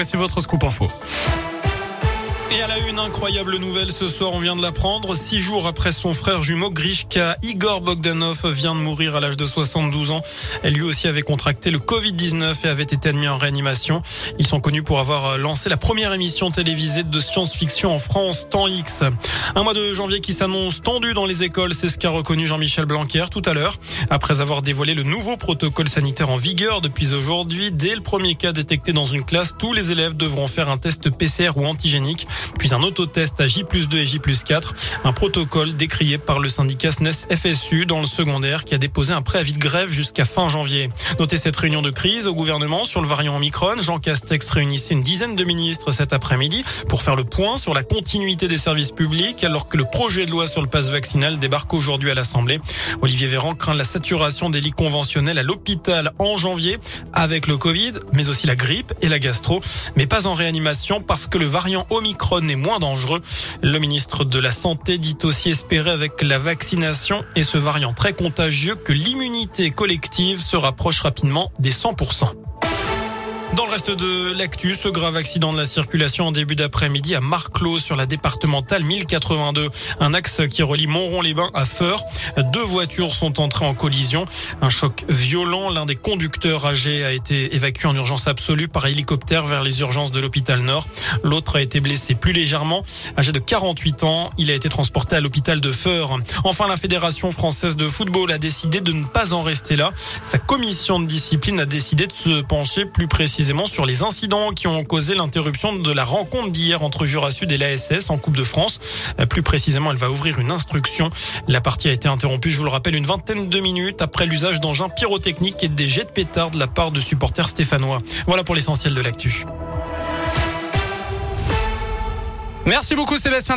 C'est votre scoop info. Et à la une incroyable nouvelle ce soir, on vient de l'apprendre. Six jours après son frère jumeau Grishka, Igor Bogdanov vient de mourir à l'âge de 72 ans. Elle lui aussi avait contracté le Covid-19 et avait été admis en réanimation. Ils sont connus pour avoir lancé la première émission télévisée de science-fiction en France, Temps X. Un mois de janvier qui s'annonce tendu dans les écoles, c'est ce qu'a reconnu Jean-Michel Blanquer tout à l'heure. Après avoir dévoilé le nouveau protocole sanitaire en vigueur depuis aujourd'hui, dès le premier cas détecté dans une classe, tous les élèves devront faire un test PCR ou antigénique puis un autotest à J 2 et J 4. Un protocole décrié par le syndicat SNES FSU dans le secondaire qui a déposé un préavis de grève jusqu'à fin janvier. Notez cette réunion de crise au gouvernement sur le variant Omicron. Jean Castex réunissait une dizaine de ministres cet après-midi pour faire le point sur la continuité des services publics alors que le projet de loi sur le passe vaccinal débarque aujourd'hui à l'Assemblée. Olivier Véran craint la saturation des lits conventionnels à l'hôpital en janvier avec le Covid, mais aussi la grippe et la gastro, mais pas en réanimation parce que le variant Omicron est moins dangereux. Le ministre de la Santé dit aussi espérer avec la vaccination et ce variant très contagieux que l'immunité collective se rapproche rapidement des 100%. Dans le reste de l'actu, grave accident de la circulation en début d'après-midi à Marclos sur la départementale 1082, un axe qui relie Montron-les-Bains à Feur. Deux voitures sont entrées en collision. Un choc violent. L'un des conducteurs âgés a été évacué en urgence absolue par hélicoptère vers les urgences de l'hôpital Nord. L'autre a été blessé plus légèrement. Âgé de 48 ans, il a été transporté à l'hôpital de Feur. Enfin, la Fédération française de football a décidé de ne pas en rester là. Sa commission de discipline a décidé de se pencher plus précisément sur les incidents qui ont causé l'interruption de la rencontre d'hier entre Jura Sud et l'ASS en Coupe de France. Euh, plus précisément, elle va ouvrir une instruction. La partie a été interrompue, je vous le rappelle, une vingtaine de minutes après l'usage d'engins pyrotechniques et des jets de pétards de la part de supporters stéphanois. Voilà pour l'essentiel de l'actu. Merci beaucoup Sébastien